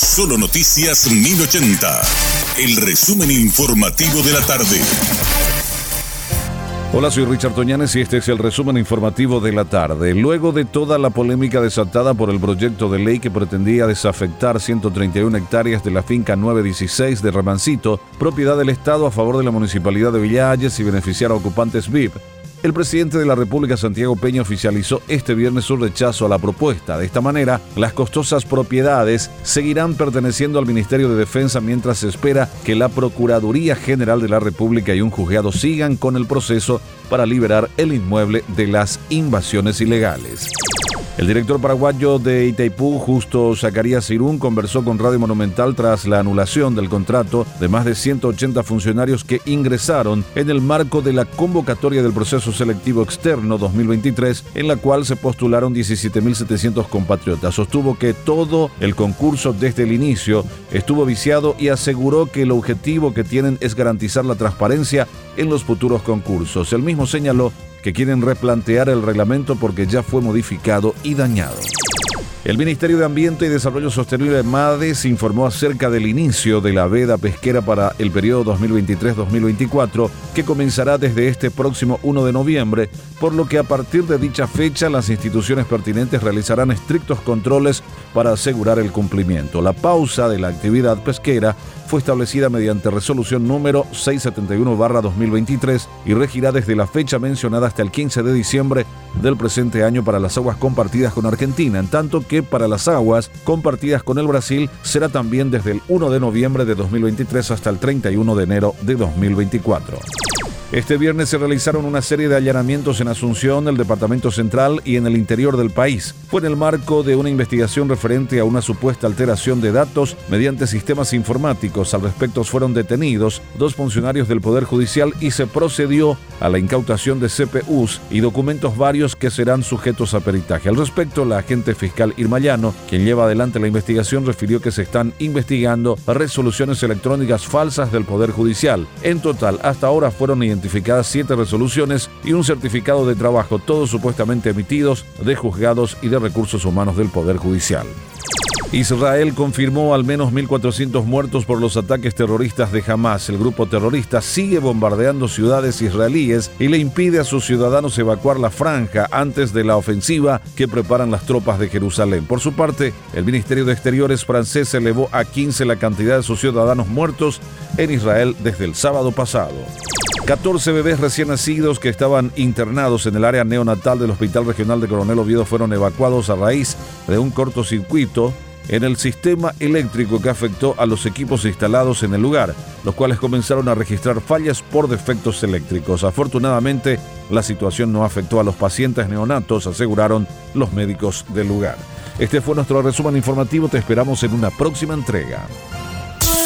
Solo Noticias 1080. El resumen informativo de la tarde. Hola, soy Richard Toñanes y este es el resumen informativo de la tarde. Luego de toda la polémica desatada por el proyecto de ley que pretendía desafectar 131 hectáreas de la finca 916 de Ramancito, propiedad del Estado a favor de la Municipalidad de Villalles y beneficiar a ocupantes VIP, el presidente de la República, Santiago Peña, oficializó este viernes su rechazo a la propuesta. De esta manera, las costosas propiedades seguirán perteneciendo al Ministerio de Defensa mientras se espera que la Procuraduría General de la República y un juzgado sigan con el proceso para liberar el inmueble de las invasiones ilegales. El director paraguayo de Itaipú, Justo Zacarías Irún, conversó con Radio Monumental tras la anulación del contrato de más de 180 funcionarios que ingresaron en el marco de la convocatoria del proceso selectivo externo 2023, en la cual se postularon 17.700 compatriotas. Sostuvo que todo el concurso desde el inicio estuvo viciado y aseguró que el objetivo que tienen es garantizar la transparencia en los futuros concursos. El mismo señaló que quieren replantear el reglamento porque ya fue modificado y dañado. El Ministerio de Ambiente y Desarrollo Sostenible MADES informó acerca del inicio de la veda pesquera para el periodo 2023-2024 que comenzará desde este próximo 1 de noviembre, por lo que a partir de dicha fecha las instituciones pertinentes realizarán estrictos controles para asegurar el cumplimiento. La pausa de la actividad pesquera fue establecida mediante resolución número 671-2023 y regirá desde la fecha mencionada hasta el 15 de diciembre del presente año para las aguas compartidas con Argentina, en tanto que para las aguas compartidas con el Brasil será también desde el 1 de noviembre de 2023 hasta el 31 de enero de 2024. Este viernes se realizaron una serie de allanamientos en Asunción, el Departamento Central y en el interior del país. Fue en el marco de una investigación referente a una supuesta alteración de datos mediante sistemas informáticos. Al respecto fueron detenidos dos funcionarios del Poder Judicial y se procedió a la incautación de CPUs y documentos varios que serán sujetos a peritaje. Al respecto, la agente fiscal Irmayano, quien lleva adelante la investigación, refirió que se están investigando resoluciones electrónicas falsas del Poder Judicial. En total, hasta ahora fueron identificados siete resoluciones y un certificado de trabajo, todos supuestamente emitidos de juzgados y de recursos humanos del Poder Judicial. Israel confirmó al menos 1.400 muertos por los ataques terroristas de Hamas. El grupo terrorista sigue bombardeando ciudades israelíes y le impide a sus ciudadanos evacuar la franja antes de la ofensiva que preparan las tropas de Jerusalén. Por su parte, el Ministerio de Exteriores francés elevó a 15 la cantidad de sus ciudadanos muertos en Israel desde el sábado pasado. 14 bebés recién nacidos que estaban internados en el área neonatal del Hospital Regional de Coronel Oviedo fueron evacuados a raíz de un cortocircuito en el sistema eléctrico que afectó a los equipos instalados en el lugar, los cuales comenzaron a registrar fallas por defectos eléctricos. Afortunadamente, la situación no afectó a los pacientes neonatos, aseguraron los médicos del lugar. Este fue nuestro resumen informativo, te esperamos en una próxima entrega.